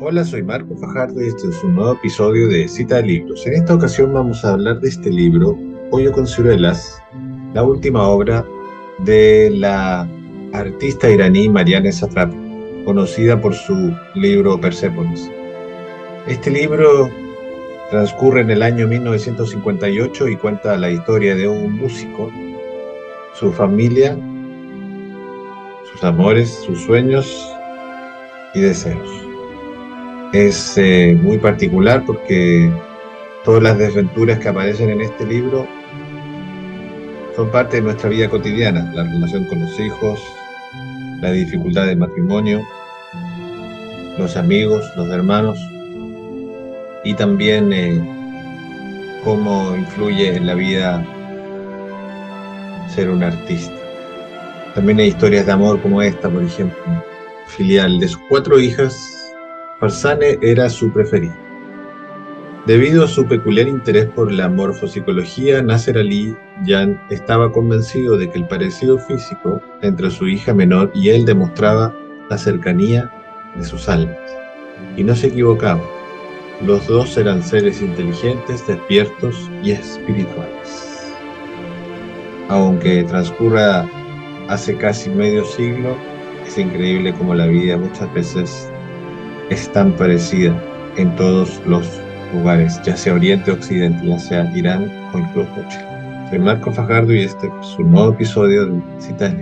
Hola, soy Marco Fajardo y este es un nuevo episodio de Cita de Libros. En esta ocasión vamos a hablar de este libro, Pollo con ciruelas, la última obra de la artista iraní Mariana Satrapi, conocida por su libro Persepolis. Este libro transcurre en el año 1958 y cuenta la historia de un músico, su familia, sus amores, sus sueños y deseos. Es eh, muy particular porque todas las desventuras que aparecen en este libro son parte de nuestra vida cotidiana, la relación con los hijos, la dificultad del matrimonio, los amigos, los hermanos y también eh, cómo influye en la vida ser un artista. También hay historias de amor como esta, por ejemplo, filial. De sus cuatro hijas, Farsane era su preferida. Debido a su peculiar interés por la morfopsicología, Nasser Ali Jan estaba convencido de que el parecido físico entre su hija menor y él demostraba la cercanía de sus almas. Y no se equivocaba. Los dos eran seres inteligentes, despiertos y espirituales. Aunque transcurra hace casi medio siglo, es increíble como la vida muchas veces es tan parecida en todos los lugares, ya sea Oriente Occidente, ya sea Irán o incluso Chile. Soy Marco Fajardo y este es un nuevo episodio de Citas